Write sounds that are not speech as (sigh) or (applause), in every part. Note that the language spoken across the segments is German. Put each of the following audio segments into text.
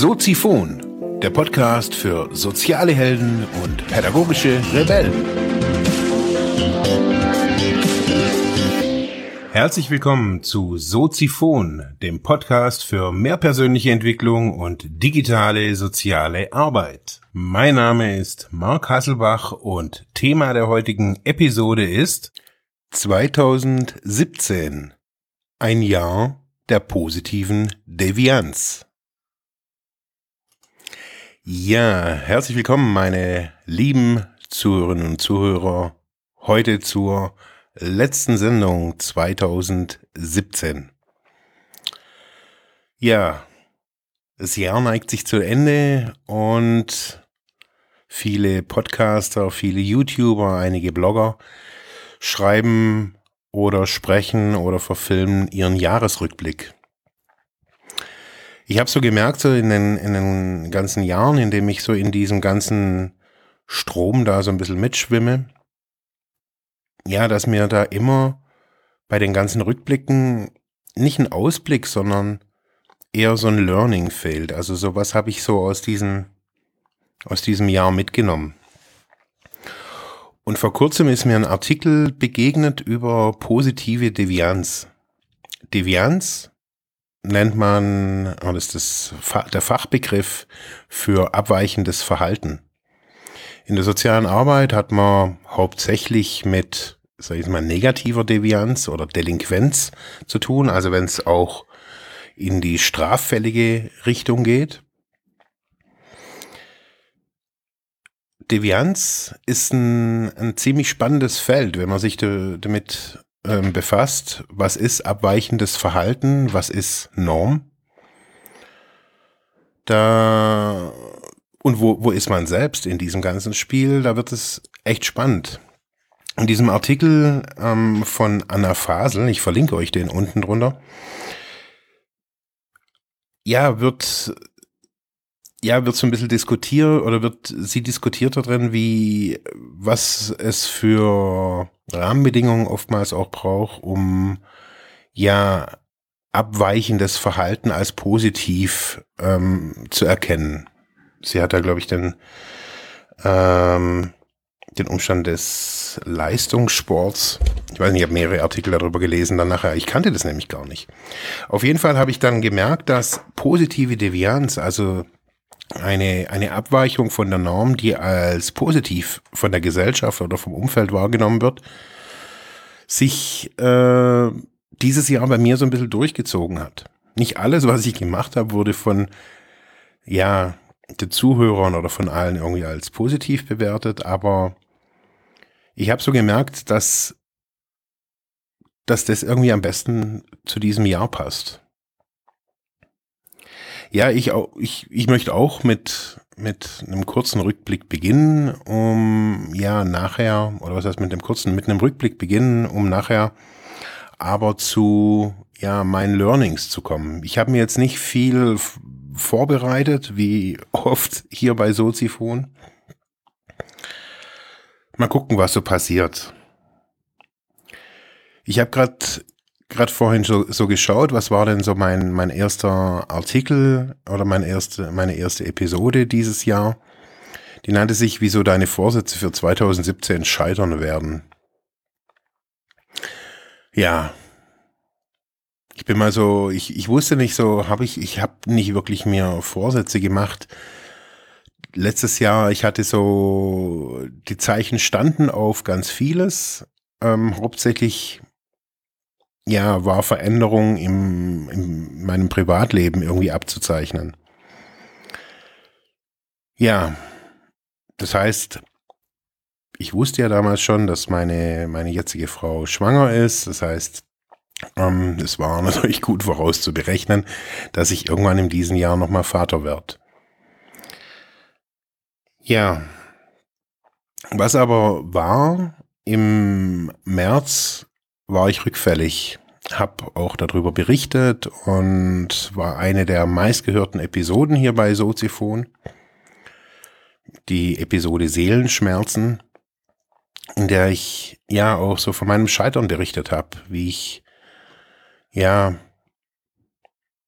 Soziphon, der Podcast für soziale Helden und pädagogische Rebellen. Herzlich willkommen zu Soziphon, dem Podcast für mehr persönliche Entwicklung und digitale soziale Arbeit. Mein Name ist Mark Hasselbach und Thema der heutigen Episode ist 2017. Ein Jahr der positiven Devianz. Ja, herzlich willkommen, meine lieben Zuhörerinnen und Zuhörer, heute zur letzten Sendung 2017. Ja, das Jahr neigt sich zu Ende und viele Podcaster, viele YouTuber, einige Blogger schreiben oder sprechen oder verfilmen ihren Jahresrückblick. Ich habe so gemerkt, so in den, in den ganzen Jahren, in dem ich so in diesem ganzen Strom da so ein bisschen mitschwimme, ja, dass mir da immer bei den ganzen Rückblicken nicht ein Ausblick, sondern eher so ein Learning fehlt. Also so was habe ich so aus diesem, aus diesem Jahr mitgenommen. Und vor kurzem ist mir ein Artikel begegnet über positive Devianz. Devianz nennt man, das ist das, der Fachbegriff für abweichendes Verhalten. In der sozialen Arbeit hat man hauptsächlich mit, sag ich mal, negativer Devianz oder Delinquenz zu tun, also wenn es auch in die straffällige Richtung geht. Devianz ist ein, ein ziemlich spannendes Feld, wenn man sich damit ähm, befasst. Was ist abweichendes Verhalten? Was ist Norm? Da und wo, wo ist man selbst in diesem ganzen Spiel? Da wird es echt spannend. In diesem Artikel ähm, von Anna Fasel, ich verlinke euch den unten drunter, ja, wird ja, wird so ein bisschen diskutiert oder wird sie diskutiert da drin, wie, was es für Rahmenbedingungen oftmals auch braucht, um ja abweichendes Verhalten als positiv ähm, zu erkennen. Sie hat da, glaube ich, den, ähm, den Umstand des Leistungssports. Ich weiß nicht, ich habe mehrere Artikel darüber gelesen dann nachher. Ich kannte das nämlich gar nicht. Auf jeden Fall habe ich dann gemerkt, dass positive Devianz, also eine, eine Abweichung von der Norm, die als positiv von der Gesellschaft oder vom Umfeld wahrgenommen wird, sich äh, dieses Jahr bei mir so ein bisschen durchgezogen hat. Nicht alles, was ich gemacht habe, wurde von ja den Zuhörern oder von allen irgendwie als positiv bewertet, aber ich habe so gemerkt, dass dass das irgendwie am besten zu diesem Jahr passt. Ja, ich, auch, ich, ich möchte auch mit, mit einem kurzen Rückblick beginnen, um ja nachher, oder was heißt mit dem kurzen, mit einem Rückblick beginnen, um nachher aber zu ja meinen Learnings zu kommen. Ich habe mir jetzt nicht viel vorbereitet, wie (laughs) oft hier bei Soziphon. Mal gucken, was so passiert. Ich habe gerade gerade vorhin so, so geschaut, was war denn so mein, mein erster Artikel oder mein erste, meine erste Episode dieses Jahr. Die nannte sich, wieso deine Vorsätze für 2017 scheitern werden. Ja. Ich bin mal so, ich, ich wusste nicht so, habe ich, ich habe nicht wirklich mir Vorsätze gemacht. Letztes Jahr, ich hatte so, die Zeichen standen auf ganz vieles. Ähm, hauptsächlich ja, war Veränderung im, in meinem Privatleben irgendwie abzuzeichnen. Ja, das heißt, ich wusste ja damals schon, dass meine, meine jetzige Frau schwanger ist. Das heißt, ähm, es war (laughs) natürlich gut vorauszuberechnen, dass ich irgendwann in diesem Jahr nochmal Vater werde. Ja, was aber war, im März war ich rückfällig, habe auch darüber berichtet und war eine der meistgehörten Episoden hier bei Soziphon. Die Episode Seelenschmerzen, in der ich ja auch so von meinem Scheitern berichtet habe, wie ich ja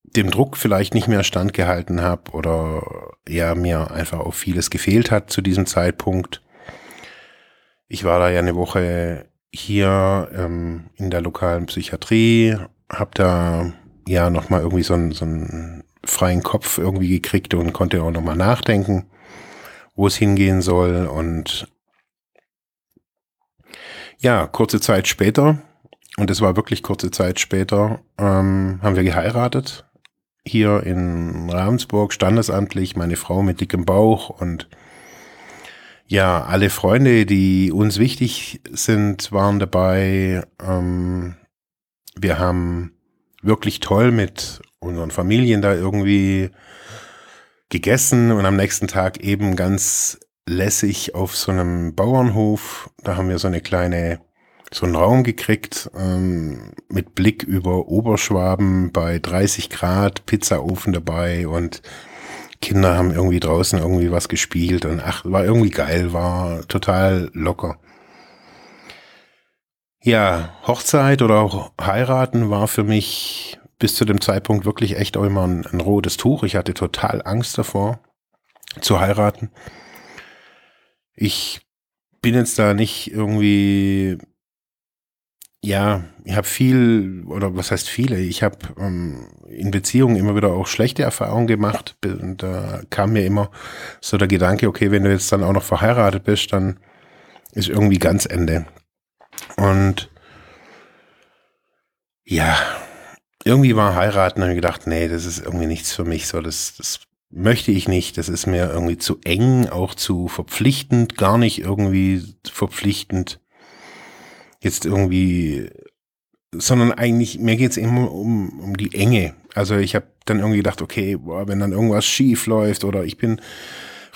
dem Druck vielleicht nicht mehr standgehalten habe oder ja, mir einfach auch vieles gefehlt hat zu diesem Zeitpunkt. Ich war da ja eine Woche hier ähm, in der lokalen Psychiatrie, habe da ja nochmal irgendwie so einen, so einen freien Kopf irgendwie gekriegt und konnte auch nochmal nachdenken, wo es hingehen soll. Und ja, kurze Zeit später, und es war wirklich kurze Zeit später, ähm, haben wir geheiratet hier in Ravensburg, standesamtlich, meine Frau mit dickem Bauch und ja, alle Freunde, die uns wichtig sind, waren dabei. Ähm, wir haben wirklich toll mit unseren Familien da irgendwie gegessen und am nächsten Tag eben ganz lässig auf so einem Bauernhof. Da haben wir so eine kleine so einen Raum gekriegt ähm, mit Blick über Oberschwaben bei 30 Grad, Pizzaofen dabei und Kinder haben irgendwie draußen irgendwie was gespielt und ach, war irgendwie geil, war total locker. Ja, Hochzeit oder auch heiraten war für mich bis zu dem Zeitpunkt wirklich echt auch immer ein, ein rotes Tuch. Ich hatte total Angst davor zu heiraten. Ich bin jetzt da nicht irgendwie ja, ich habe viel, oder was heißt viele, ich habe ähm, in Beziehungen immer wieder auch schlechte Erfahrungen gemacht. Und da kam mir immer so der Gedanke, okay, wenn du jetzt dann auch noch verheiratet bist, dann ist irgendwie ganz Ende. Und ja, irgendwie war heiraten und ich gedacht, nee, das ist irgendwie nichts für mich. So, das, das möchte ich nicht. Das ist mir irgendwie zu eng, auch zu verpflichtend, gar nicht irgendwie verpflichtend jetzt irgendwie, sondern eigentlich, mir geht's immer um, um die Enge. Also ich habe dann irgendwie gedacht, okay, boah, wenn dann irgendwas schief läuft oder ich bin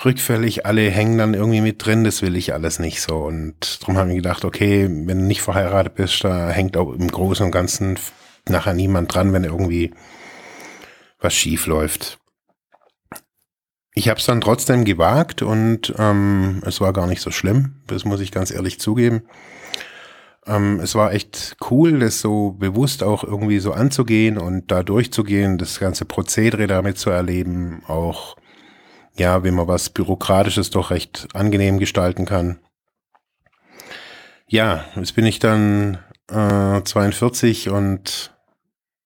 rückfällig, alle hängen dann irgendwie mit drin, das will ich alles nicht so. Und darum habe ich gedacht, okay, wenn du nicht verheiratet bist, da hängt auch im Großen und Ganzen nachher niemand dran, wenn irgendwie was schief läuft. Ich habe es dann trotzdem gewagt und ähm, es war gar nicht so schlimm, das muss ich ganz ehrlich zugeben. Ähm, es war echt cool, das so bewusst auch irgendwie so anzugehen und da durchzugehen, das ganze Prozedere damit zu erleben, auch ja, wie man was Bürokratisches doch recht angenehm gestalten kann. Ja, jetzt bin ich dann äh, 42 und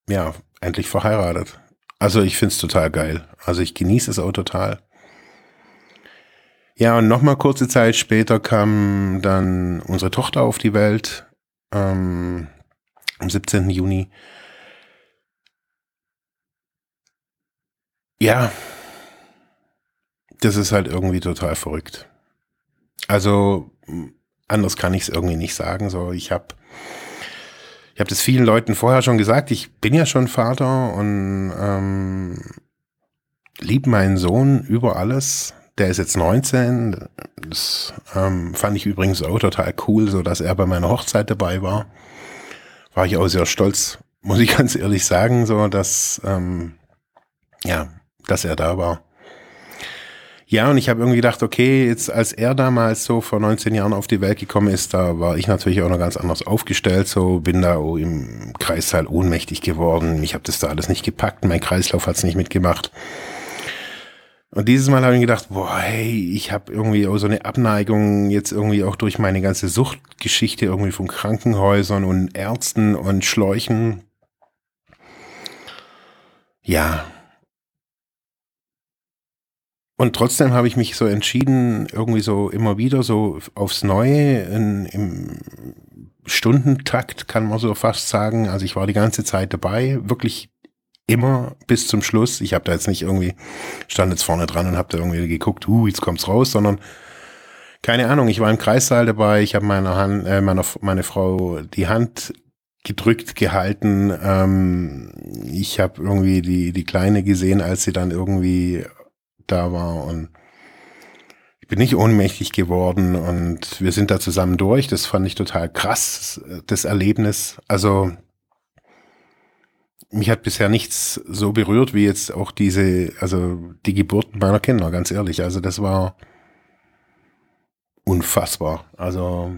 ja, endlich verheiratet. Also ich find's total geil. Also ich genieße es auch total. Ja, und nochmal kurze Zeit später kam dann unsere Tochter auf die Welt ähm, am 17. Juni. Ja, das ist halt irgendwie total verrückt. Also anders kann ich es irgendwie nicht sagen. So, ich habe ich habe das vielen Leuten vorher schon gesagt. Ich bin ja schon Vater und ähm, liebe meinen Sohn über alles der ist jetzt 19. Das ähm, fand ich übrigens auch total cool, so dass er bei meiner Hochzeit dabei war. War ich auch sehr stolz, muss ich (laughs) ganz ehrlich sagen, so dass ähm, ja, dass er da war. Ja, und ich habe irgendwie gedacht, okay, jetzt als er damals so vor 19 Jahren auf die Welt gekommen ist, da war ich natürlich auch noch ganz anders aufgestellt, so bin da im Kreißsaal ohnmächtig geworden. Ich habe das da alles nicht gepackt, mein Kreislauf hat's nicht mitgemacht. Und dieses Mal habe ich gedacht, boah, hey, ich habe irgendwie so eine Abneigung jetzt irgendwie auch durch meine ganze Suchtgeschichte irgendwie von Krankenhäusern und Ärzten und Schläuchen. Ja. Und trotzdem habe ich mich so entschieden, irgendwie so immer wieder so aufs Neue in, im Stundentakt, kann man so fast sagen. Also ich war die ganze Zeit dabei, wirklich immer bis zum Schluss. Ich habe da jetzt nicht irgendwie, stand jetzt vorne dran und habe da irgendwie geguckt, uh, jetzt kommt's raus, sondern keine Ahnung, ich war im Kreissaal dabei, ich habe meiner Hand, äh, meiner, meine Frau die Hand gedrückt gehalten. Ähm, ich habe irgendwie die, die Kleine gesehen, als sie dann irgendwie da war und ich bin nicht ohnmächtig geworden und wir sind da zusammen durch. Das fand ich total krass, das Erlebnis. Also mich hat bisher nichts so berührt wie jetzt auch diese, also die Geburten meiner Kinder, ganz ehrlich. Also das war unfassbar. Also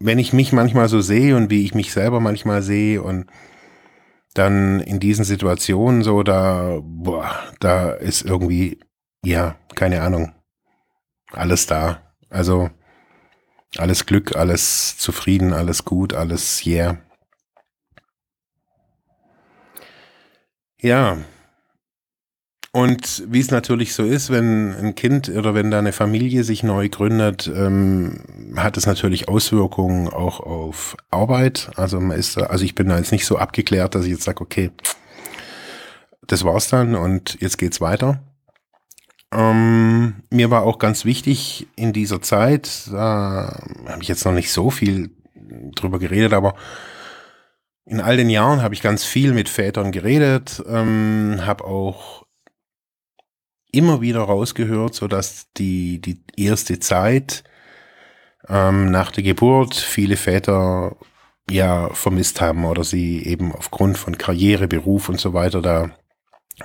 wenn ich mich manchmal so sehe und wie ich mich selber manchmal sehe und dann in diesen Situationen so, da, boah, da ist irgendwie, ja, keine Ahnung, alles da. Also alles Glück, alles zufrieden, alles gut, alles yeah. Ja. Und wie es natürlich so ist, wenn ein Kind oder wenn da eine Familie sich neu gründet, ähm, hat es natürlich Auswirkungen auch auf Arbeit. Also man ist, also ich bin da jetzt nicht so abgeklärt, dass ich jetzt sage, okay, das war's dann und jetzt geht's weiter. Ähm, mir war auch ganz wichtig in dieser Zeit, da habe ich jetzt noch nicht so viel drüber geredet, aber in all den Jahren habe ich ganz viel mit Vätern geredet, ähm, habe auch immer wieder rausgehört, so dass die, die erste Zeit ähm, nach der Geburt viele Väter ja vermisst haben oder sie eben aufgrund von Karriere, Beruf und so weiter da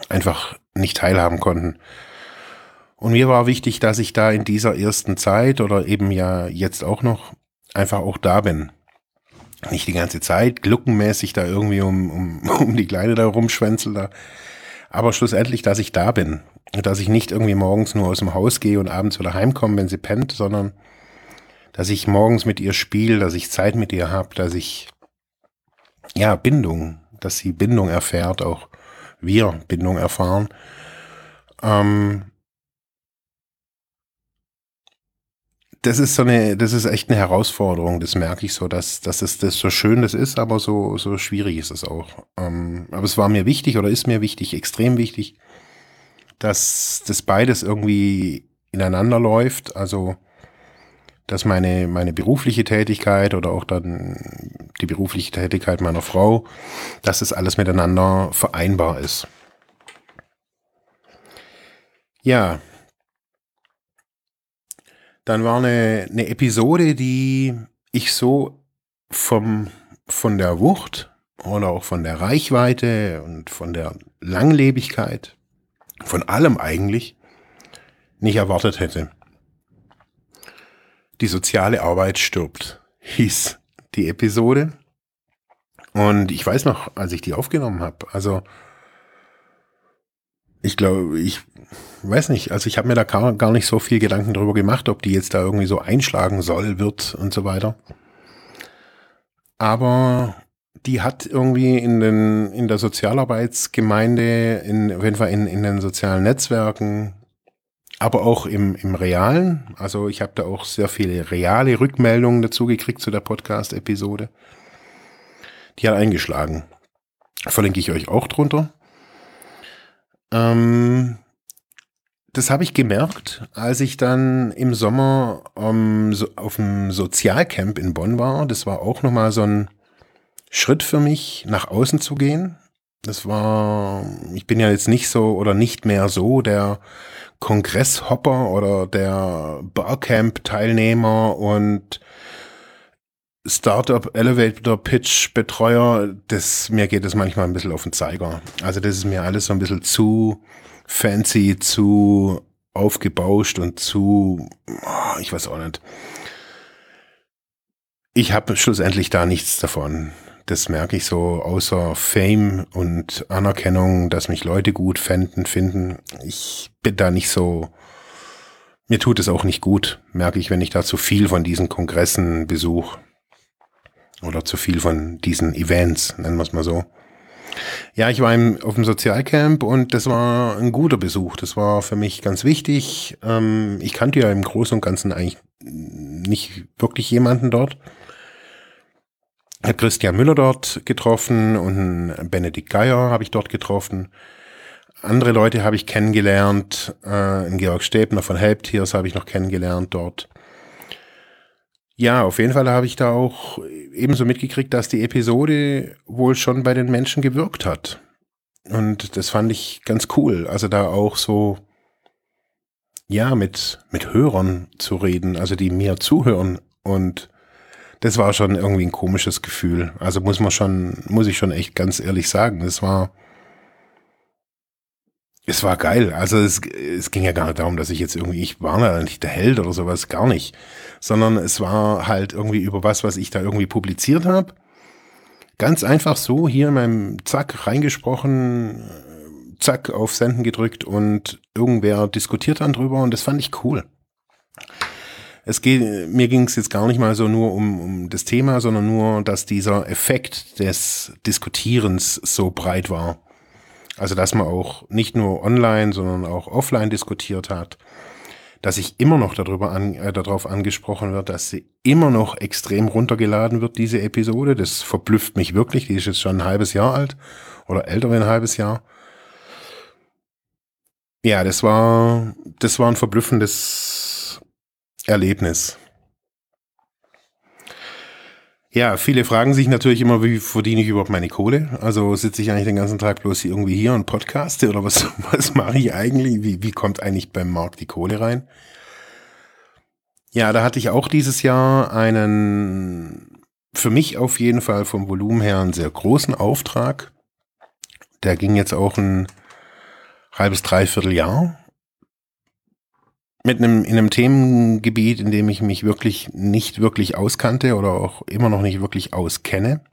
einfach nicht teilhaben konnten. Und mir war wichtig, dass ich da in dieser ersten Zeit oder eben ja jetzt auch noch einfach auch da bin nicht die ganze Zeit gluckenmäßig da irgendwie um, um, (laughs) um die Kleine da rumschwänzel da. Aber schlussendlich, dass ich da bin. Dass ich nicht irgendwie morgens nur aus dem Haus gehe und abends wieder heimkomme, wenn sie pennt, sondern dass ich morgens mit ihr spiele, dass ich Zeit mit ihr habe, dass ich, ja, Bindung, dass sie Bindung erfährt, auch wir Bindung erfahren. Ähm, das ist so eine, das ist echt eine Herausforderung, das merke ich so, dass, dass das, das so schön das ist, aber so, so schwierig ist es auch. Ähm, aber es war mir wichtig oder ist mir wichtig, extrem wichtig, dass das beides irgendwie ineinander läuft. Also, dass meine, meine berufliche Tätigkeit oder auch dann die berufliche Tätigkeit meiner Frau, dass das alles miteinander vereinbar ist. Ja, dann war eine, eine Episode, die ich so vom, von der Wucht oder auch von der Reichweite und von der Langlebigkeit, von allem eigentlich, nicht erwartet hätte. Die soziale Arbeit stirbt, hieß die Episode. Und ich weiß noch, als ich die aufgenommen habe, also ich glaube, ich weiß nicht, also ich habe mir da gar nicht so viel Gedanken darüber gemacht, ob die jetzt da irgendwie so einschlagen soll, wird und so weiter. Aber die hat irgendwie in den in der Sozialarbeitsgemeinde, in, auf jeden Fall in, in den sozialen Netzwerken, aber auch im, im Realen. Also ich habe da auch sehr viele reale Rückmeldungen dazu gekriegt zu der Podcast-Episode. Die hat eingeschlagen. Verlinke ich euch auch drunter. Ähm, das habe ich gemerkt, als ich dann im Sommer um, so, auf dem Sozialcamp in Bonn war. Das war auch nochmal so ein Schritt für mich, nach außen zu gehen. Das war, ich bin ja jetzt nicht so oder nicht mehr so der Kongresshopper oder der Barcamp-Teilnehmer und Startup Elevator Pitch Betreuer, das, mir geht das manchmal ein bisschen auf den Zeiger. Also das ist mir alles so ein bisschen zu fancy, zu aufgebauscht und zu, oh, ich weiß auch nicht. Ich habe schlussendlich da nichts davon. Das merke ich so, außer Fame und Anerkennung, dass mich Leute gut fänden, finden. Ich bin da nicht so, mir tut es auch nicht gut, merke ich, wenn ich da zu viel von diesen Kongressen besuche. Oder zu viel von diesen Events, nennen wir es mal so. Ja, ich war im, auf dem Sozialcamp und das war ein guter Besuch. Das war für mich ganz wichtig. Ähm, ich kannte ja im Großen und Ganzen eigentlich nicht wirklich jemanden dort. Ich Christian Müller dort getroffen und Benedikt Geier habe ich dort getroffen. Andere Leute habe ich kennengelernt. Äh, Georg Stäbner von Helptiers habe ich noch kennengelernt dort. Ja, auf jeden Fall habe ich da auch ebenso mitgekriegt, dass die Episode wohl schon bei den Menschen gewirkt hat. Und das fand ich ganz cool. Also da auch so, ja, mit, mit Hörern zu reden, also die mir zuhören. Und das war schon irgendwie ein komisches Gefühl. Also muss man schon, muss ich schon echt ganz ehrlich sagen. Das war, es war geil. Also es, es ging ja gar nicht darum, dass ich jetzt irgendwie, ich war da nicht der Held oder sowas, gar nicht. Sondern es war halt irgendwie über was, was ich da irgendwie publiziert habe. Ganz einfach so hier in meinem Zack reingesprochen, Zack auf Senden gedrückt und irgendwer diskutiert dann drüber und das fand ich cool. Es geht, mir ging es jetzt gar nicht mal so nur um, um das Thema, sondern nur, dass dieser Effekt des Diskutierens so breit war. Also, dass man auch nicht nur online, sondern auch offline diskutiert hat. Dass sich immer noch darüber an, äh, darauf angesprochen wird, dass sie immer noch extrem runtergeladen wird, diese Episode. Das verblüfft mich wirklich. Die ist jetzt schon ein halbes Jahr alt oder älter wie ein halbes Jahr. Ja, das war, das war ein verblüffendes Erlebnis. Ja, viele fragen sich natürlich immer, wie verdiene ich überhaupt meine Kohle? Also sitze ich eigentlich den ganzen Tag bloß irgendwie hier und podcaste oder was, (laughs) was mache ich eigentlich? Wie, wie kommt eigentlich beim Markt die Kohle rein? Ja, da hatte ich auch dieses Jahr einen, für mich auf jeden Fall vom Volumen her einen sehr großen Auftrag. Der ging jetzt auch ein halbes, dreiviertel Jahr mit einem, in einem Themengebiet, in dem ich mich wirklich nicht wirklich auskannte oder auch immer noch nicht wirklich auskenne.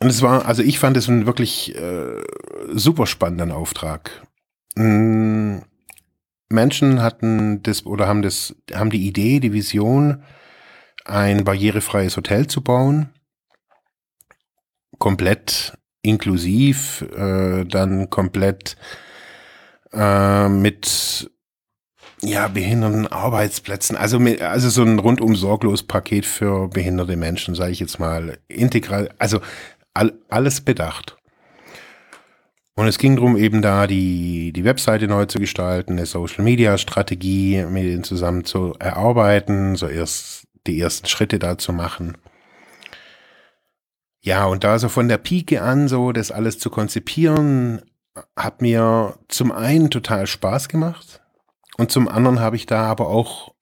Und es war, also ich fand es einen wirklich äh, super spannenden Auftrag. Hm, Menschen hatten das oder haben das, haben die Idee, die Vision, ein barrierefreies Hotel zu bauen. Komplett inklusiv, äh, dann komplett äh, mit ja, behinderten Arbeitsplätzen, also, mit, also so ein rundum sorglos Paket für behinderte Menschen, sage ich jetzt mal, integral, also all, alles bedacht. Und es ging darum, eben da die, die Webseite neu zu gestalten, eine Social-Media-Strategie mit ihnen zusammen zu erarbeiten, so erst die ersten Schritte da zu machen. Ja, und da so von der Pike an so das alles zu konzipieren, hat mir zum einen total Spaß gemacht und zum anderen habe ich da aber auch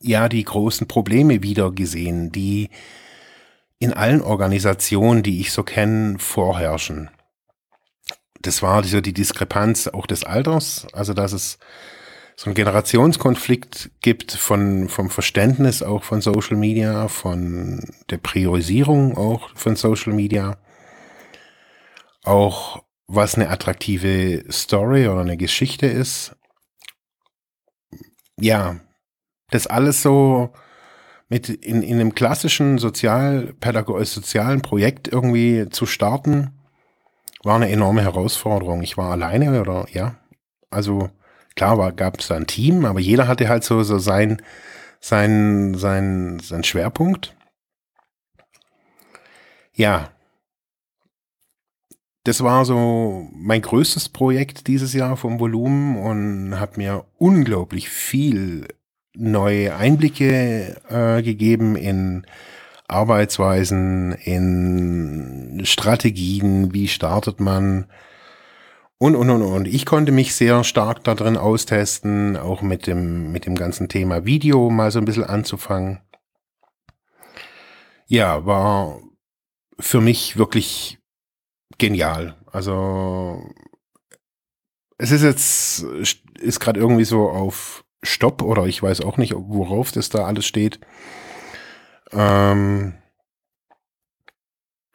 ja die großen Probleme wieder gesehen, die in allen Organisationen, die ich so kenne, vorherrschen. Das war so die Diskrepanz auch des Alters, also dass es so einen Generationskonflikt gibt von, vom Verständnis auch von Social Media, von der Priorisierung auch von Social Media, auch was eine attraktive Story oder eine Geschichte ist. Ja, das alles so mit in, in einem klassischen sozialpädagogisch sozialen Projekt irgendwie zu starten, war eine enorme Herausforderung. Ich war alleine oder ja, also klar gab es da ein Team, aber jeder hatte halt so so sein sein sein sein Schwerpunkt. Ja, das war so mein größtes Projekt dieses Jahr vom Volumen und hat mir unglaublich viel neue Einblicke äh, gegeben in Arbeitsweisen, in Strategien, wie startet man und, und, und, und. Ich konnte mich sehr stark darin austesten, auch mit dem, mit dem ganzen Thema Video mal so ein bisschen anzufangen. Ja, war für mich wirklich genial. Also es ist jetzt, ist gerade irgendwie so auf Stopp oder ich weiß auch nicht, worauf das da alles steht. Ähm,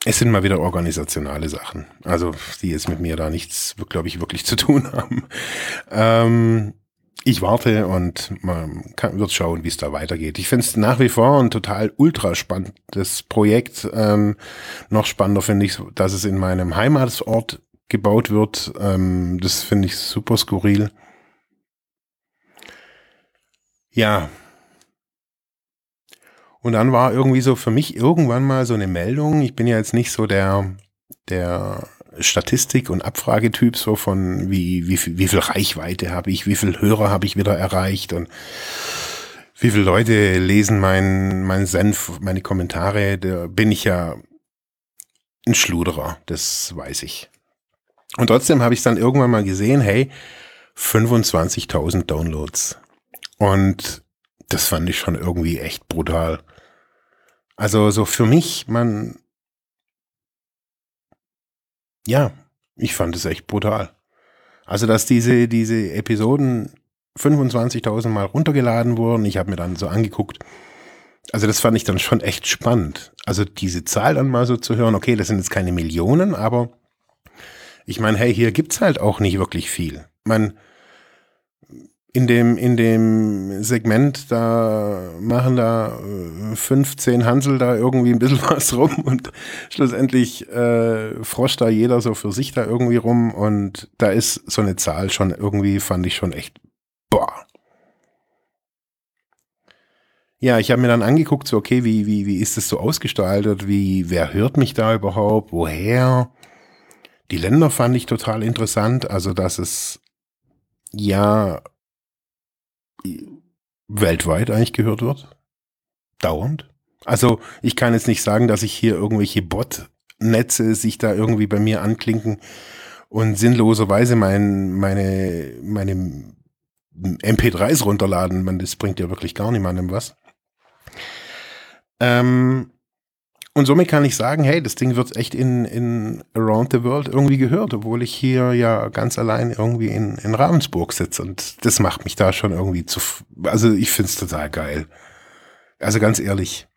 es sind mal wieder organisationale Sachen, also die jetzt mit mir da nichts, glaube ich, wirklich zu tun (laughs) haben. Ähm, ich warte und man kann, wird schauen, wie es da weitergeht. Ich finde es nach wie vor ein total ultra spannendes Projekt. Ähm, noch spannender finde ich, dass es in meinem Heimatort gebaut wird. Ähm, das finde ich super skurril. Ja. Und dann war irgendwie so für mich irgendwann mal so eine Meldung. Ich bin ja jetzt nicht so der, der Statistik- und Abfragetyp, so von wie, wie, viel, wie viel Reichweite habe ich, wie viel Hörer habe ich wieder erreicht und wie viele Leute lesen mein, mein Senf, meine Kommentare, da bin ich ja ein Schluderer, das weiß ich. Und trotzdem habe ich dann irgendwann mal gesehen, hey, 25.000 Downloads. Und das fand ich schon irgendwie echt brutal. Also so für mich, man, ja, ich fand es echt brutal. Also, dass diese, diese Episoden 25.000 Mal runtergeladen wurden, ich habe mir dann so angeguckt, also das fand ich dann schon echt spannend. Also diese Zahl dann mal so zu hören, okay, das sind jetzt keine Millionen, aber ich meine, hey, hier gibt's halt auch nicht wirklich viel. Man, in dem, in dem Segment, da machen da 15 äh, Hansel da irgendwie ein bisschen (laughs) was rum und schlussendlich äh, froscht da jeder so für sich da irgendwie rum und da ist so eine Zahl schon irgendwie, fand ich schon echt, boah. Ja, ich habe mir dann angeguckt, so okay, wie, wie, wie ist das so ausgestaltet, wie, wer hört mich da überhaupt, woher? Die Länder fand ich total interessant, also dass es ja weltweit eigentlich gehört wird. Dauernd. Also ich kann jetzt nicht sagen, dass ich hier irgendwelche Bot-Netze sich da irgendwie bei mir anklinken und sinnloserweise mein, meine, meine MP3s runterladen. Man, das bringt ja wirklich gar niemandem was. Ähm, und somit kann ich sagen, hey, das Ding wird echt in, in Around the World irgendwie gehört, obwohl ich hier ja ganz allein irgendwie in, in Ravensburg sitze. Und das macht mich da schon irgendwie zu, also ich find's total geil. Also ganz ehrlich.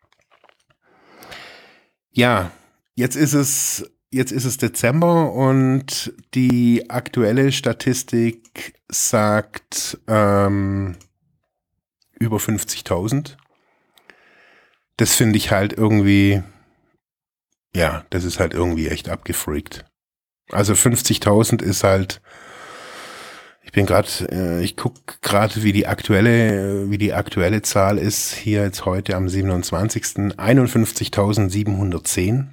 Ja, jetzt ist es, jetzt ist es Dezember und die aktuelle Statistik sagt ähm, über 50.000. Das finde ich halt irgendwie, ja, das ist halt irgendwie echt abgefreakt. Also 50.000 ist halt, ich bin gerade, äh, ich guck gerade, wie die aktuelle, äh, wie die aktuelle Zahl ist hier jetzt heute am 27. 51.710.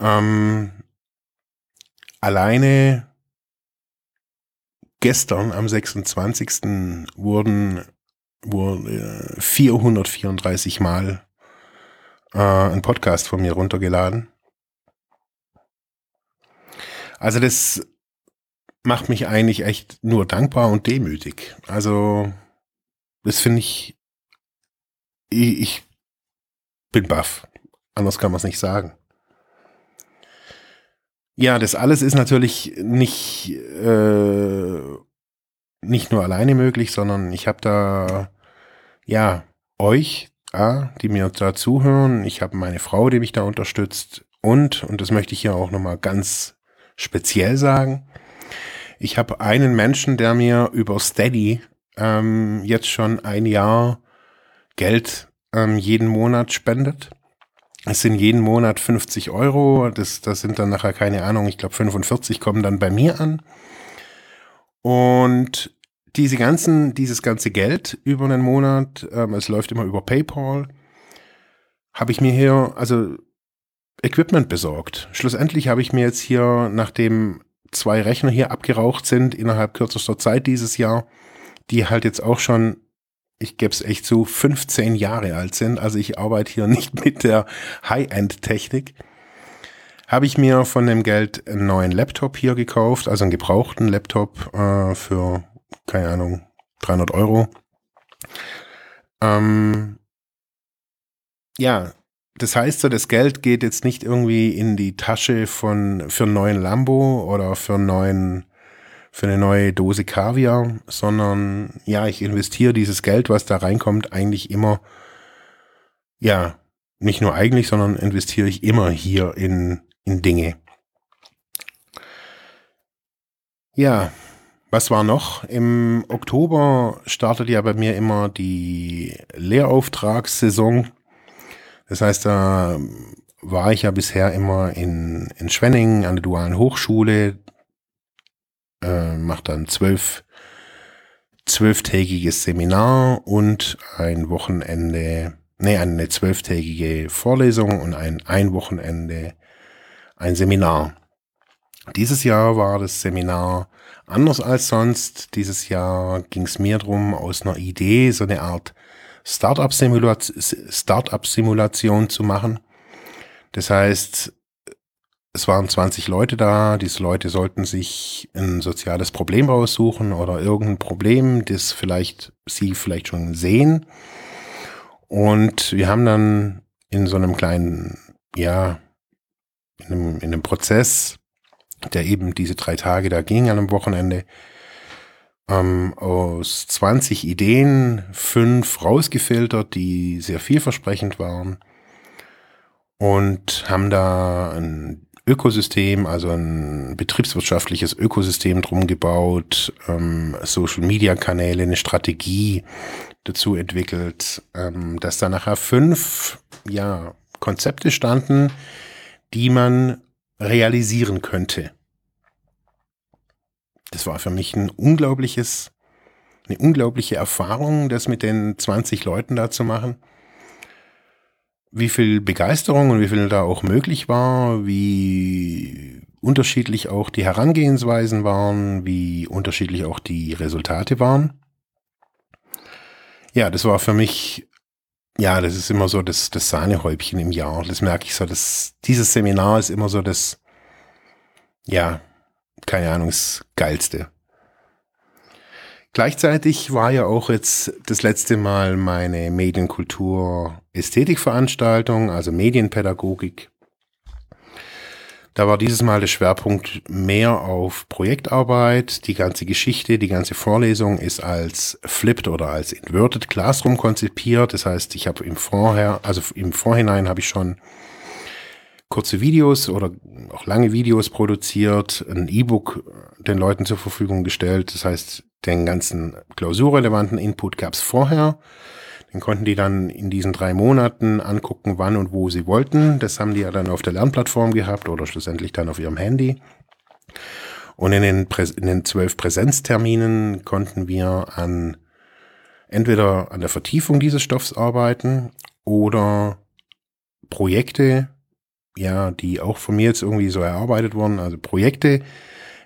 Ähm, alleine gestern am 26. wurden, wurden 434 Mal äh, einen Podcast von mir runtergeladen. Also das macht mich eigentlich echt nur dankbar und demütig. Also das finde ich, ich, ich bin baff. Anders kann man es nicht sagen. Ja, das alles ist natürlich nicht, äh, nicht nur alleine möglich, sondern ich habe da ja euch A, die mir da zuhören. Ich habe meine Frau, die mich da unterstützt. Und, und das möchte ich hier auch nochmal ganz speziell sagen, ich habe einen Menschen, der mir über Steady ähm, jetzt schon ein Jahr Geld ähm, jeden Monat spendet. Es sind jeden Monat 50 Euro. Das, das sind dann nachher keine Ahnung, ich glaube 45 kommen dann bei mir an. Und diese ganzen, dieses ganze Geld über einen Monat, ähm, es läuft immer über PayPal, habe ich mir hier, also Equipment besorgt. Schlussendlich habe ich mir jetzt hier, nachdem zwei Rechner hier abgeraucht sind, innerhalb kürzester Zeit dieses Jahr, die halt jetzt auch schon, ich gebe es echt zu, 15 Jahre alt sind, also ich arbeite hier (laughs) nicht mit der High-End-Technik, habe ich mir von dem Geld einen neuen Laptop hier gekauft, also einen gebrauchten Laptop äh, für keine Ahnung, 300 Euro. Ähm, ja, das heißt so, das Geld geht jetzt nicht irgendwie in die Tasche von, für einen neuen Lambo oder für einen neuen, für eine neue Dose Kaviar, sondern ja, ich investiere dieses Geld, was da reinkommt, eigentlich immer, ja, nicht nur eigentlich, sondern investiere ich immer hier in, in Dinge. Ja, was war noch? Im Oktober startet ja bei mir immer die Lehrauftragssaison. Das heißt, da war ich ja bisher immer in, in Schwenning an der dualen Hochschule, äh, mache dann zwölf, zwölftägiges Seminar und ein Wochenende, nee, eine zwölftägige Vorlesung und ein, ein Wochenende ein Seminar. Dieses Jahr war das Seminar anders als sonst. Dieses Jahr ging es mir darum, aus einer Idee so eine Art Startup-Simulation zu machen. Das heißt, es waren 20 Leute da. Diese Leute sollten sich ein soziales Problem raussuchen oder irgendein Problem, das vielleicht sie vielleicht schon sehen. Und wir haben dann in so einem kleinen, ja, in einem, in einem Prozess der eben diese drei Tage da ging an einem Wochenende, ähm, aus 20 Ideen fünf rausgefiltert, die sehr vielversprechend waren und haben da ein Ökosystem, also ein betriebswirtschaftliches Ökosystem drum gebaut, ähm, Social-Media-Kanäle, eine Strategie dazu entwickelt, ähm, dass da nachher fünf ja, Konzepte standen, die man realisieren könnte. Das war für mich ein unglaubliches, eine unglaubliche Erfahrung, das mit den 20 Leuten da zu machen wie viel Begeisterung und wie viel da auch möglich war, wie unterschiedlich auch die Herangehensweisen waren, wie unterschiedlich auch die Resultate waren. Ja, das war für mich, ja, das ist immer so das, das Sahnehäubchen im Jahr. Das merke ich so, dass dieses Seminar ist immer so das, ja, keine Ahnung, das Geilste. Gleichzeitig war ja auch jetzt das letzte Mal meine Medienkultur Ästhetikveranstaltung, also Medienpädagogik. Da war dieses Mal der Schwerpunkt mehr auf Projektarbeit. Die ganze Geschichte, die ganze Vorlesung ist als Flipped oder als Inverted Classroom konzipiert. Das heißt, ich habe im Vorher, also im Vorhinein habe ich schon kurze Videos oder auch lange Videos produziert, ein E-Book den Leuten zur Verfügung gestellt. Das heißt, den ganzen klausurrelevanten Input gab es vorher. Den konnten die dann in diesen drei Monaten angucken, wann und wo sie wollten. Das haben die ja dann auf der Lernplattform gehabt oder schlussendlich dann auf ihrem Handy. Und in den, Prä in den zwölf Präsenzterminen konnten wir an entweder an der Vertiefung dieses Stoffs arbeiten oder Projekte, ja, die auch von mir jetzt irgendwie so erarbeitet wurden, also Projekte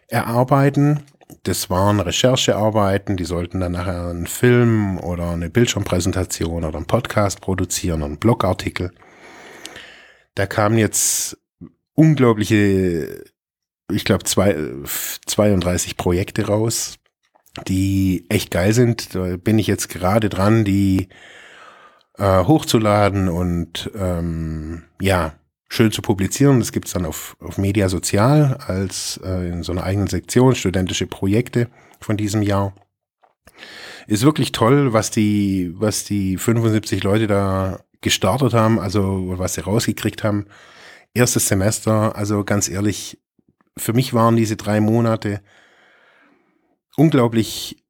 erarbeiten, das waren Recherchearbeiten, die sollten dann nachher einen Film oder eine Bildschirmpräsentation oder einen Podcast produzieren, einen Blogartikel. Da kamen jetzt unglaubliche, ich glaube, 32 Projekte raus, die echt geil sind. Da bin ich jetzt gerade dran, die äh, hochzuladen und ähm, ja, schön zu publizieren. Das gibt's dann auf, auf Media Sozial als äh, in so einer eigenen Sektion, studentische Projekte von diesem Jahr. Ist wirklich toll, was die, was die 75 Leute da gestartet haben, also was sie rausgekriegt haben. Erstes Semester, also ganz ehrlich, für mich waren diese drei Monate unglaublich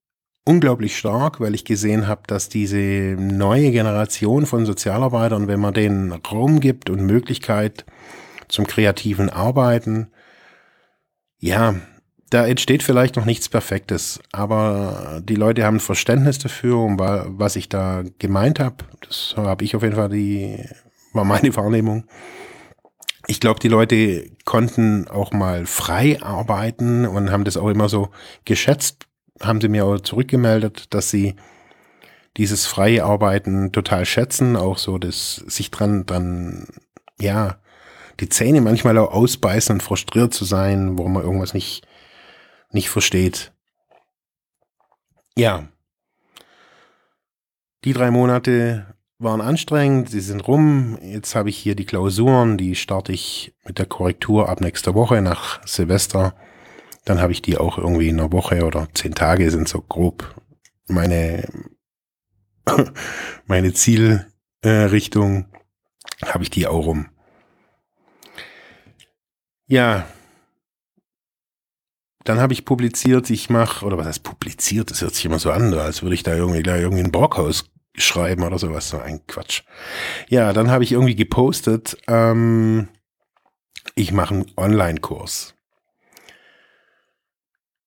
unglaublich stark, weil ich gesehen habe, dass diese neue Generation von Sozialarbeitern, wenn man denen Raum gibt und Möglichkeit zum kreativen Arbeiten, ja, da entsteht vielleicht noch nichts Perfektes, aber die Leute haben Verständnis dafür, um was ich da gemeint habe. Das habe ich auf jeden Fall die, war meine Wahrnehmung. Ich glaube, die Leute konnten auch mal frei arbeiten und haben das auch immer so geschätzt, haben sie mir auch zurückgemeldet, dass sie dieses freie Arbeiten total schätzen, auch so das sich dran, dran, ja, die Zähne manchmal auch ausbeißen und frustriert zu sein, warum man irgendwas nicht, nicht versteht. Ja. Die drei Monate waren anstrengend, sie sind rum. Jetzt habe ich hier die Klausuren, die starte ich mit der Korrektur ab nächster Woche nach Silvester. Dann habe ich die auch irgendwie in einer Woche oder zehn Tage sind so grob meine, (laughs) meine Zielrichtung, äh, habe ich die auch rum. Ja, dann habe ich publiziert, ich mache, oder was heißt publiziert, das hört sich immer so an, als würde ich da irgendwie gleich irgendwie ein Borghaus schreiben oder sowas, so ein Quatsch. Ja, dann habe ich irgendwie gepostet, ähm, ich mache einen Online-Kurs.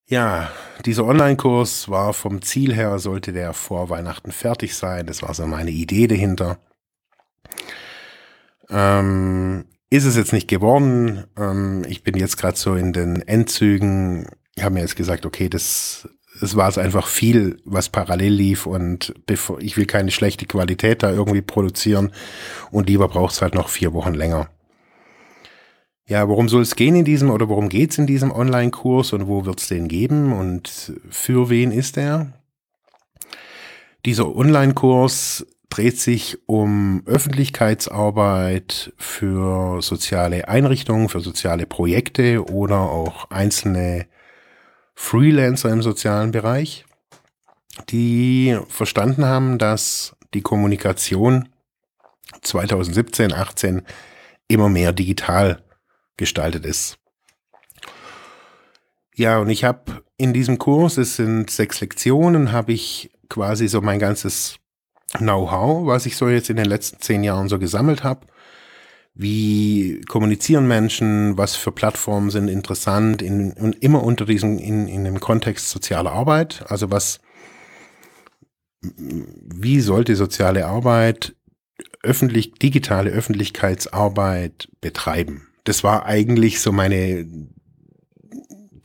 Ja, dieser Online-Kurs war vom Ziel her, sollte der vor Weihnachten fertig sein. Das war so meine Idee dahinter. Ähm, ist es jetzt nicht geworden. Ähm, ich bin jetzt gerade so in den Endzügen. Ich habe mir jetzt gesagt, okay, das, das war es einfach viel, was parallel lief und bevor, ich will keine schlechte Qualität da irgendwie produzieren und lieber braucht es halt noch vier Wochen länger. Ja, worum soll es gehen in diesem oder worum geht es in diesem Online-Kurs und wo wird es den geben und für wen ist er? Dieser Online-Kurs dreht sich um Öffentlichkeitsarbeit für soziale Einrichtungen, für soziale Projekte oder auch einzelne Freelancer im sozialen Bereich. die verstanden haben, dass die Kommunikation 2017, 18 immer mehr digital gestaltet ist. Ja, und ich habe in diesem Kurs, es sind sechs Lektionen, habe ich quasi so mein ganzes Know-how, was ich so jetzt in den letzten zehn Jahren so gesammelt habe. Wie kommunizieren Menschen? Was für Plattformen sind interessant? In, in, immer unter diesem, in, in dem Kontext sozialer Arbeit. Also was, wie sollte soziale Arbeit öffentlich, digitale Öffentlichkeitsarbeit betreiben? Das war eigentlich so meine,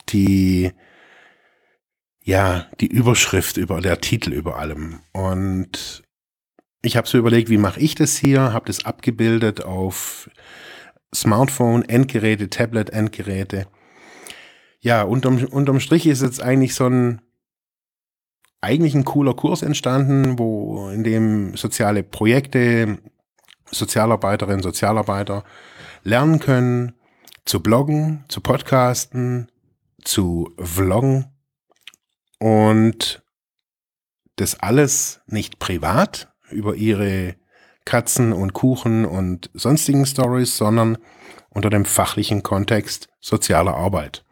die, ja, die Überschrift über der Titel über allem. Und ich habe so überlegt, wie mache ich das hier? Habe das abgebildet auf Smartphone, Endgeräte, Tablet, Endgeräte. Ja, unterm, unterm Strich ist jetzt eigentlich so ein eigentlich ein cooler Kurs entstanden, wo in dem soziale Projekte, Sozialarbeiterinnen, Sozialarbeiter lernen können, zu bloggen, zu podcasten, zu vloggen und das alles nicht privat über ihre Katzen und Kuchen und sonstigen Stories, sondern unter dem fachlichen Kontext sozialer Arbeit.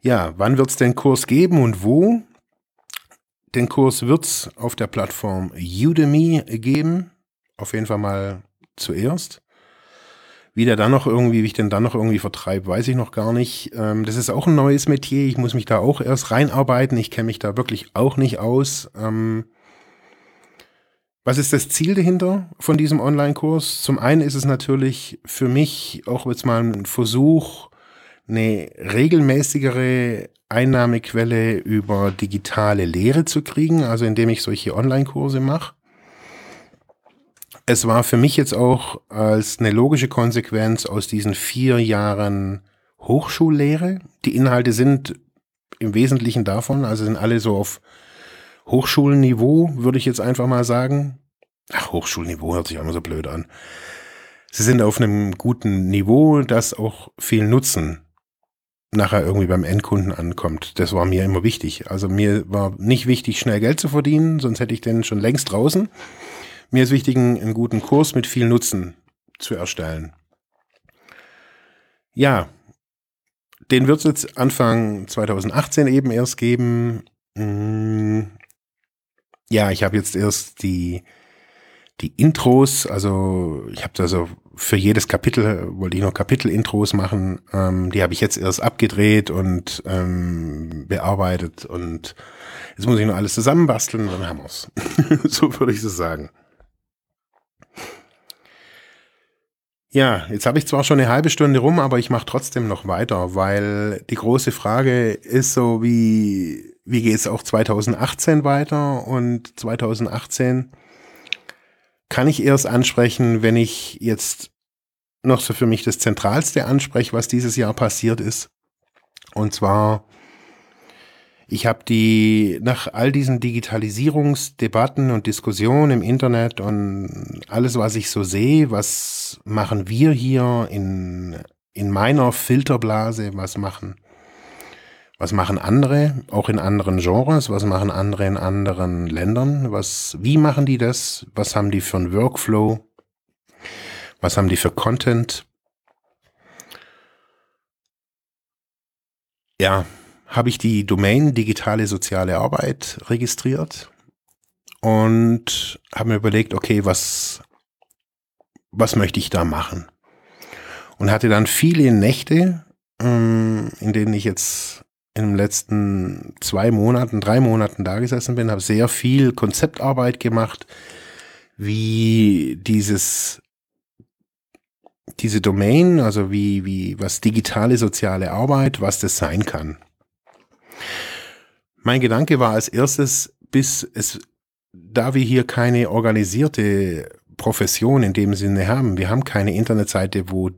Ja, wann wird es den Kurs geben und wo? Den Kurs wird es auf der Plattform Udemy geben. Auf jeden Fall mal zuerst. Wie der dann noch irgendwie, wie ich den dann noch irgendwie vertreibe, weiß ich noch gar nicht. Ähm, das ist auch ein neues Metier. Ich muss mich da auch erst reinarbeiten. Ich kenne mich da wirklich auch nicht aus. Ähm, was ist das Ziel dahinter von diesem Online-Kurs? Zum einen ist es natürlich für mich auch jetzt mal ein Versuch, eine regelmäßigere Einnahmequelle über digitale Lehre zu kriegen, also indem ich solche Online-Kurse mache. Es war für mich jetzt auch als eine logische Konsequenz aus diesen vier Jahren Hochschullehre. Die Inhalte sind im Wesentlichen davon, also sind alle so auf Hochschulniveau, würde ich jetzt einfach mal sagen. Ach, Hochschulniveau hört sich immer so blöd an. Sie sind auf einem guten Niveau, das auch viel Nutzen nachher irgendwie beim Endkunden ankommt. Das war mir immer wichtig. Also mir war nicht wichtig, schnell Geld zu verdienen, sonst hätte ich den schon längst draußen. Mir ist wichtig, einen guten Kurs mit viel Nutzen zu erstellen. Ja, den wird es jetzt Anfang 2018 eben erst geben. Hm, ja, ich habe jetzt erst die, die Intros, also ich habe da so für jedes Kapitel, wollte ich noch Kapitel-Intros machen, ähm, die habe ich jetzt erst abgedreht und ähm, bearbeitet und jetzt muss ich noch alles zusammenbasteln dann haben wir's. (laughs) so würde ich es sagen. Ja, jetzt habe ich zwar schon eine halbe Stunde rum, aber ich mache trotzdem noch weiter, weil die große Frage ist so, wie wie geht es auch 2018 weiter? Und 2018 kann ich erst ansprechen, wenn ich jetzt noch so für mich das Zentralste anspreche, was dieses Jahr passiert ist. Und zwar, ich habe die nach all diesen Digitalisierungsdebatten und Diskussionen im Internet und alles, was ich so sehe, was machen wir hier in, in meiner Filterblase, was machen was machen andere, auch in anderen Genres? Was machen andere in anderen Ländern? Was, wie machen die das? Was haben die für einen Workflow? Was haben die für Content? Ja, habe ich die Domain digitale soziale Arbeit registriert und habe mir überlegt, okay, was, was möchte ich da machen? Und hatte dann viele Nächte, ähm, in denen ich jetzt in den letzten zwei Monaten, drei Monaten da gesessen bin, habe sehr viel Konzeptarbeit gemacht, wie dieses diese Domain, also wie, wie, was digitale soziale Arbeit, was das sein kann. Mein Gedanke war als erstes, bis es, da wir hier keine organisierte Profession in dem Sinne haben, wir haben keine Internetseite, wo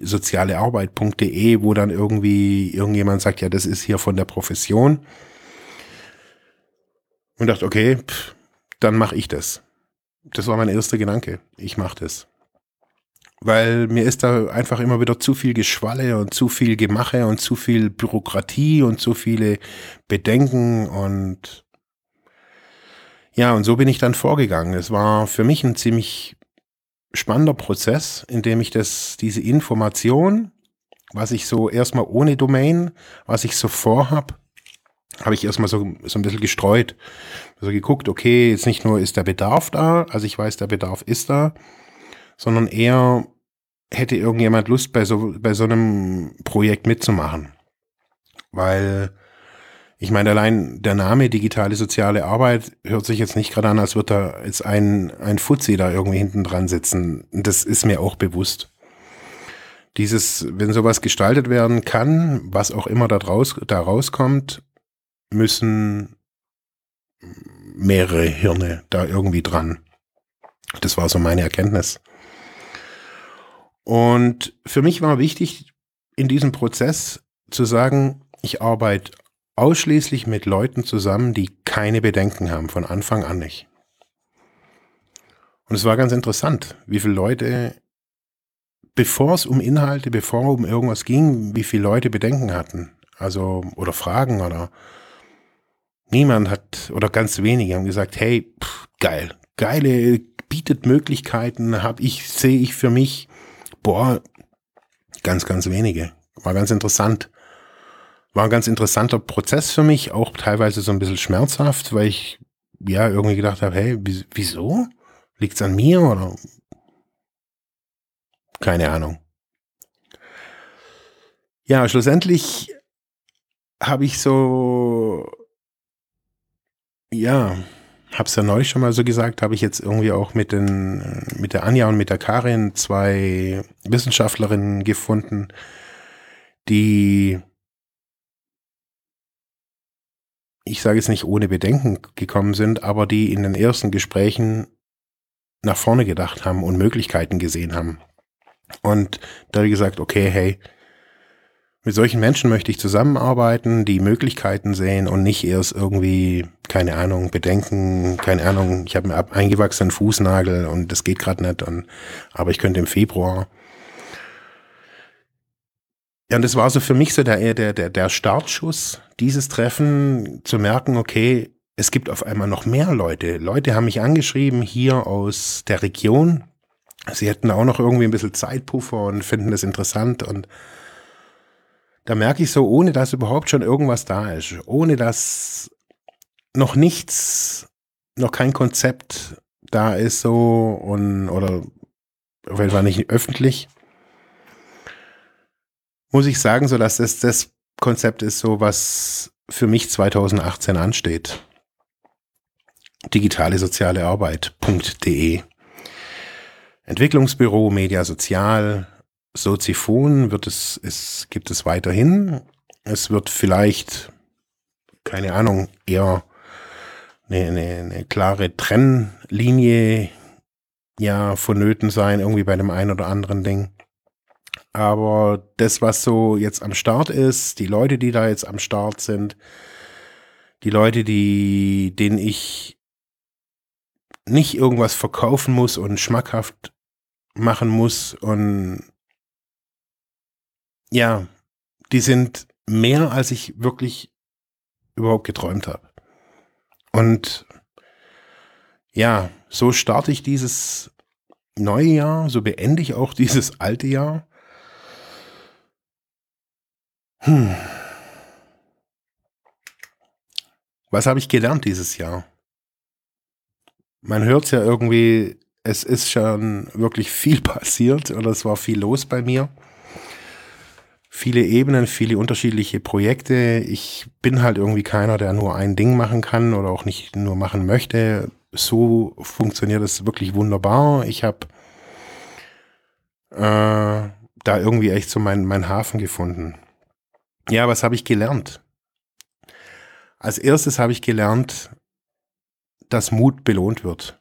sozialearbeit.de, wo dann irgendwie irgendjemand sagt, ja, das ist hier von der Profession. Und dachte, okay, pff, dann mache ich das. Das war mein erster Gedanke. Ich mache das. Weil mir ist da einfach immer wieder zu viel Geschwalle und zu viel Gemache und zu viel Bürokratie und zu viele Bedenken und Ja, und so bin ich dann vorgegangen. Es war für mich ein ziemlich spannender Prozess, in dem ich das, diese Information, was ich so erstmal ohne Domain, was ich so vorhab, habe ich erstmal so, so ein bisschen gestreut. Also geguckt, okay, jetzt nicht nur ist der Bedarf da, also ich weiß, der Bedarf ist da, sondern eher hätte irgendjemand Lust, bei so, bei so einem Projekt mitzumachen. Weil ich meine, allein der Name digitale soziale Arbeit hört sich jetzt nicht gerade an, als würde da jetzt ein, ein Fuzzi da irgendwie hinten dran sitzen. Das ist mir auch bewusst. Dieses, wenn sowas gestaltet werden kann, was auch immer da, draus, da rauskommt, müssen mehrere Hirne da irgendwie dran. Das war so meine Erkenntnis. Und für mich war wichtig, in diesem Prozess zu sagen, ich arbeite ausschließlich mit Leuten zusammen, die keine Bedenken haben, von Anfang an nicht. Und es war ganz interessant, wie viele Leute, bevor es um Inhalte, bevor es um irgendwas ging, wie viele Leute Bedenken hatten. Also, oder Fragen oder niemand hat, oder ganz wenige haben gesagt, hey, pff, geil, geile, bietet Möglichkeiten, habe ich, sehe ich für mich, boah, ganz, ganz wenige. War ganz interessant war ein ganz interessanter Prozess für mich, auch teilweise so ein bisschen schmerzhaft, weil ich ja irgendwie gedacht habe, hey, wieso? Liegt's an mir oder? Keine Ahnung. Ja, schlussendlich habe ich so, ja, hab's ja neulich schon mal so gesagt, habe ich jetzt irgendwie auch mit den, mit der Anja und mit der Karin zwei Wissenschaftlerinnen gefunden, die ich sage jetzt nicht ohne Bedenken gekommen sind, aber die in den ersten Gesprächen nach vorne gedacht haben und Möglichkeiten gesehen haben. Und da habe ich gesagt, okay, hey, mit solchen Menschen möchte ich zusammenarbeiten, die Möglichkeiten sehen und nicht erst irgendwie, keine Ahnung, Bedenken, keine Ahnung, ich habe einen eingewachsenen Fußnagel und das geht gerade nicht, und, aber ich könnte im Februar. Ja, und das war so für mich so der, der, der, der Startschuss, dieses Treffen zu merken, okay, es gibt auf einmal noch mehr Leute. Leute haben mich angeschrieben hier aus der Region. Sie hätten auch noch irgendwie ein bisschen Zeitpuffer und finden das interessant und da merke ich so, ohne dass überhaupt schon irgendwas da ist, ohne dass noch nichts, noch kein Konzept da ist so und oder auf jeden Fall nicht öffentlich, muss ich sagen, so dass das das Konzept ist so, was für mich 2018 ansteht. Digitale soziale Arbeit.de Entwicklungsbüro, Media Sozial, Soziphon wird es, es gibt es weiterhin. Es wird vielleicht, keine Ahnung, eher eine, eine, eine klare Trennlinie ja vonnöten sein, irgendwie bei dem einen oder anderen Ding. Aber das, was so jetzt am Start ist, die Leute, die da jetzt am Start sind, die Leute, die, denen ich nicht irgendwas verkaufen muss und schmackhaft machen muss und ja, die sind mehr, als ich wirklich überhaupt geträumt habe. Und ja, so starte ich dieses neue Jahr, so beende ich auch (laughs) dieses alte Jahr hm. Was habe ich gelernt dieses Jahr? Man hört es ja irgendwie, es ist schon wirklich viel (laughs) passiert oder es war viel los bei mir. Viele Ebenen, viele unterschiedliche Projekte. Ich bin halt irgendwie keiner, der nur ein Ding machen kann oder auch nicht nur machen möchte. So funktioniert es wirklich wunderbar. Ich habe äh, da irgendwie echt so meinen mein Hafen gefunden. Ja, was habe ich gelernt? Als erstes habe ich gelernt, dass Mut belohnt wird.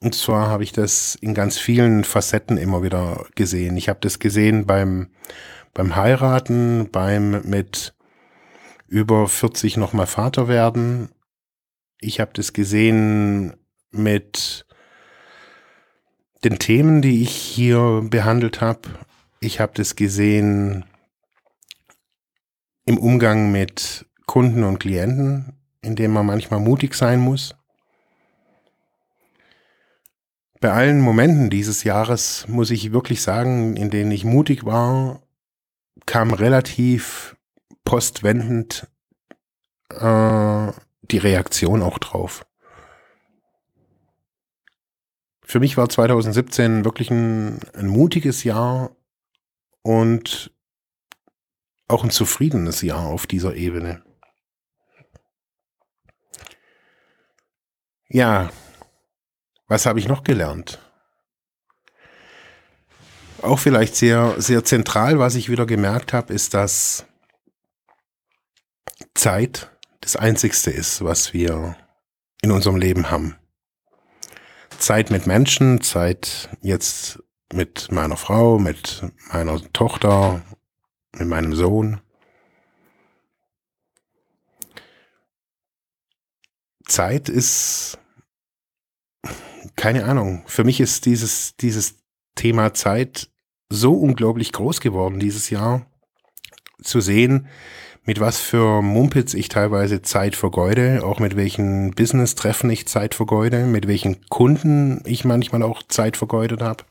Und zwar habe ich das in ganz vielen Facetten immer wieder gesehen. Ich habe das gesehen beim, beim Heiraten, beim mit über 40 nochmal Vater werden. Ich habe das gesehen mit den Themen, die ich hier behandelt habe. Ich habe das gesehen im Umgang mit Kunden und Klienten, in dem man manchmal mutig sein muss. bei allen Momenten dieses Jahres muss ich wirklich sagen, in denen ich mutig war, kam relativ postwendend äh, die Reaktion auch drauf. Für mich war 2017 wirklich ein, ein mutiges Jahr und auch ein zufriedenes Jahr auf dieser Ebene. Ja, was habe ich noch gelernt? Auch vielleicht sehr, sehr zentral, was ich wieder gemerkt habe, ist, dass Zeit das Einzigste ist, was wir in unserem Leben haben. Zeit mit Menschen, Zeit jetzt mit meiner Frau, mit meiner Tochter, mit meinem Sohn. Zeit ist keine Ahnung. Für mich ist dieses, dieses Thema Zeit so unglaublich groß geworden dieses Jahr. Zu sehen, mit was für Mumpitz ich teilweise Zeit vergeude, auch mit welchen Business-Treffen ich Zeit vergeude, mit welchen Kunden ich manchmal auch Zeit vergeudet habe,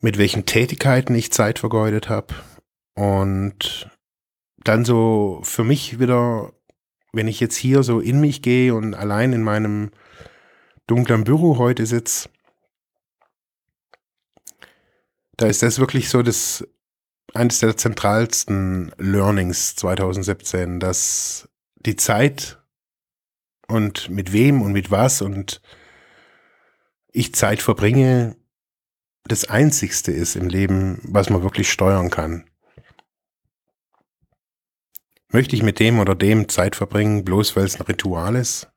mit welchen Tätigkeiten ich Zeit vergeudet habe. Und dann so für mich wieder, wenn ich jetzt hier so in mich gehe und allein in meinem dunklen Büro heute sitze, da ist das wirklich so das eines der zentralsten Learnings 2017, dass die Zeit und mit wem und mit was und ich Zeit verbringe, das Einzigste ist im Leben, was man wirklich steuern kann. Möchte ich mit dem oder dem Zeit verbringen, bloß weil es ein Ritual ist?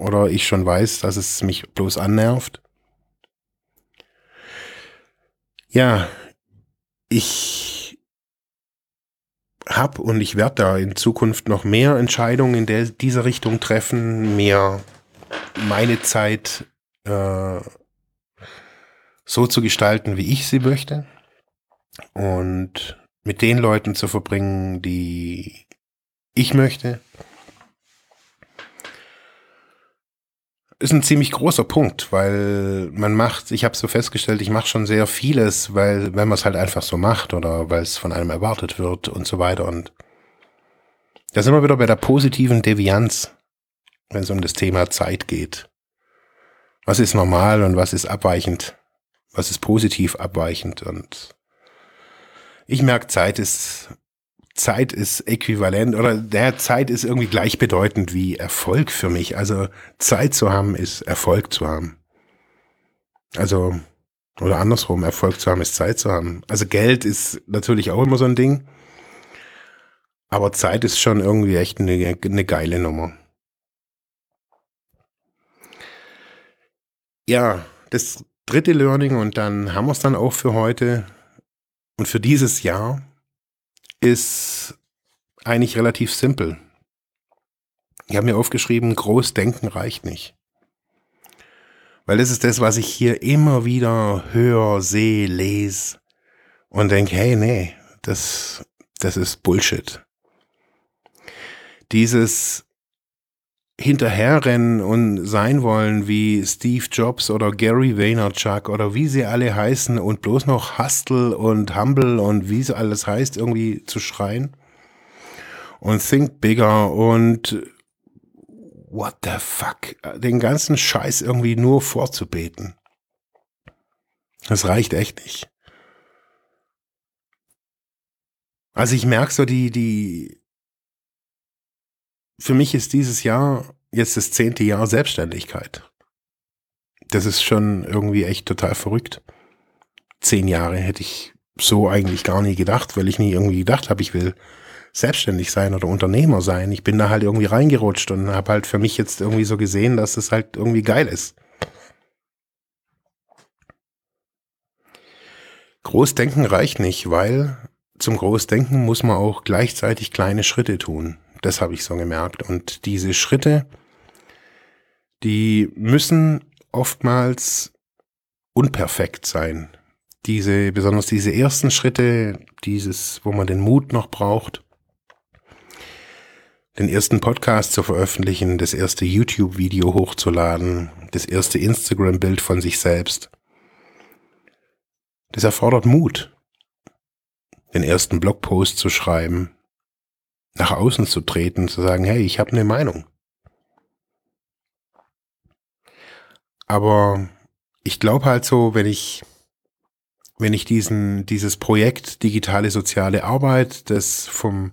oder ich schon weiß, dass es mich bloß annervt. Ja, ich habe und ich werde da in Zukunft noch mehr Entscheidungen in der, dieser Richtung treffen, mir meine Zeit äh, so zu gestalten, wie ich sie möchte und mit den Leuten zu verbringen, die ich möchte ist ein ziemlich großer Punkt, weil man macht, ich habe so festgestellt, ich mache schon sehr vieles, weil wenn man es halt einfach so macht oder weil es von einem erwartet wird und so weiter. Und da sind wir wieder bei der positiven Devianz, wenn es um das Thema Zeit geht. Was ist normal und was ist abweichend? Was ist positiv abweichend? Und ich merke, Zeit ist Zeit ist äquivalent oder der Zeit ist irgendwie gleichbedeutend wie Erfolg für mich. Also Zeit zu haben ist Erfolg zu haben. Also, oder andersrum, Erfolg zu haben ist Zeit zu haben. Also Geld ist natürlich auch immer so ein Ding. Aber Zeit ist schon irgendwie echt eine, eine geile Nummer. Ja, das dritte Learning und dann haben wir es dann auch für heute und für dieses Jahr ist eigentlich relativ simpel. Ich habe mir aufgeschrieben, groß denken reicht nicht. Weil das ist das, was ich hier immer wieder höre, sehe, lese und denke, hey, nee, das, das ist Bullshit. Dieses hinterherrennen und sein wollen wie Steve Jobs oder Gary Vaynerchuk oder wie sie alle heißen und bloß noch Hustle und Humble und wie sie alles heißt irgendwie zu schreien und Think Bigger und what the fuck, den ganzen Scheiß irgendwie nur vorzubeten. Das reicht echt nicht. Also ich merke so die, die, für mich ist dieses Jahr jetzt das zehnte Jahr Selbstständigkeit. Das ist schon irgendwie echt total verrückt. Zehn Jahre hätte ich so eigentlich gar nie gedacht, weil ich nie irgendwie gedacht habe, ich will selbstständig sein oder Unternehmer sein. Ich bin da halt irgendwie reingerutscht und habe halt für mich jetzt irgendwie so gesehen, dass es halt irgendwie geil ist. Großdenken reicht nicht, weil zum Großdenken muss man auch gleichzeitig kleine Schritte tun. Das habe ich so gemerkt. Und diese Schritte, die müssen oftmals unperfekt sein. Diese, besonders diese ersten Schritte, dieses, wo man den Mut noch braucht, den ersten Podcast zu veröffentlichen, das erste YouTube-Video hochzuladen, das erste Instagram-Bild von sich selbst. Das erfordert Mut, den ersten Blogpost zu schreiben, nach außen zu treten, zu sagen, hey, ich habe eine Meinung. Aber ich glaube halt so, wenn ich, wenn ich diesen, dieses Projekt digitale soziale Arbeit, das vom,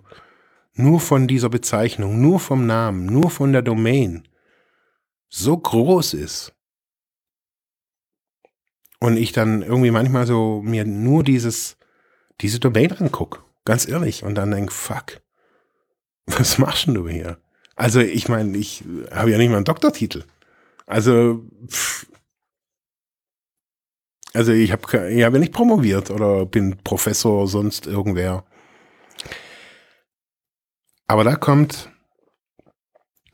nur von dieser Bezeichnung, nur vom Namen, nur von der Domain so groß ist, und ich dann irgendwie manchmal so mir nur dieses, diese Domain anguck, ganz ehrlich, und dann denk, fuck, was machst denn du hier? Also ich meine, ich habe ja nicht mal einen Doktortitel. Also, pff, also ich habe ich hab ja nicht promoviert oder bin Professor sonst irgendwer. Aber da kommt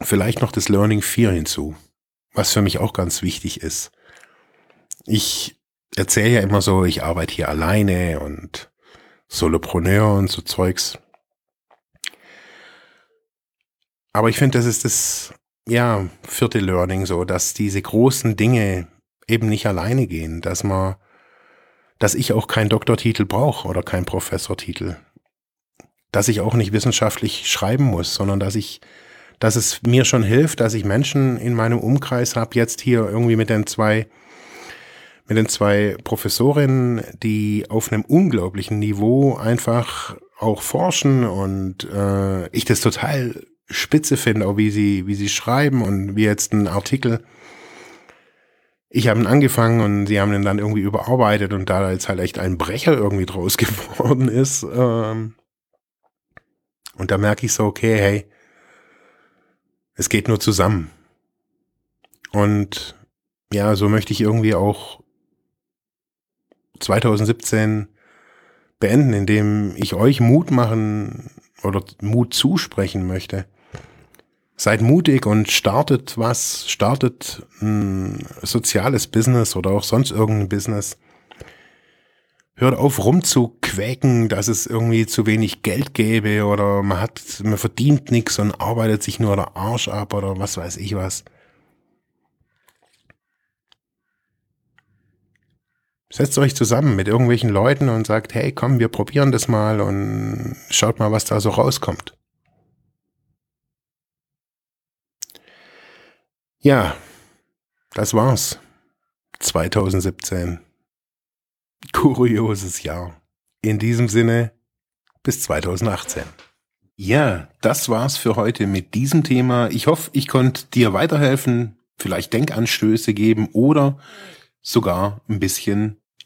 vielleicht noch das Learning 4 hinzu, was für mich auch ganz wichtig ist. Ich erzähle ja immer so, ich arbeite hier alleine und Solopreneur und so Zeugs. Aber ich finde, das ist das ja, vierte Learning so, dass diese großen Dinge eben nicht alleine gehen, dass man, dass ich auch keinen Doktortitel brauche oder keinen Professortitel, dass ich auch nicht wissenschaftlich schreiben muss, sondern dass ich, dass es mir schon hilft, dass ich Menschen in meinem Umkreis habe, jetzt hier irgendwie mit den zwei, mit den zwei Professorinnen, die auf einem unglaublichen Niveau einfach auch forschen und äh, ich das total spitze finde, auch wie sie, wie sie schreiben und wie jetzt ein Artikel. Ich habe ihn angefangen und sie haben ihn dann irgendwie überarbeitet und da jetzt halt echt ein Brecher irgendwie draus (laughs) geworden ist. Ähm, und da merke ich so, okay, hey, es geht nur zusammen. Und ja, so möchte ich irgendwie auch 2017 beenden, indem ich euch Mut machen oder Mut zusprechen möchte. Seid mutig und startet was, startet ein soziales Business oder auch sonst irgendein Business. Hört auf rumzuquäken, dass es irgendwie zu wenig Geld gäbe oder man hat, man verdient nichts und arbeitet sich nur der Arsch ab oder was weiß ich was. Setzt euch zusammen mit irgendwelchen Leuten und sagt, hey, komm, wir probieren das mal und schaut mal, was da so rauskommt. Ja, das war's. 2017. Kurioses Jahr. In diesem Sinne, bis 2018. Ja, das war's für heute mit diesem Thema. Ich hoffe, ich konnte dir weiterhelfen, vielleicht Denkanstöße geben oder sogar ein bisschen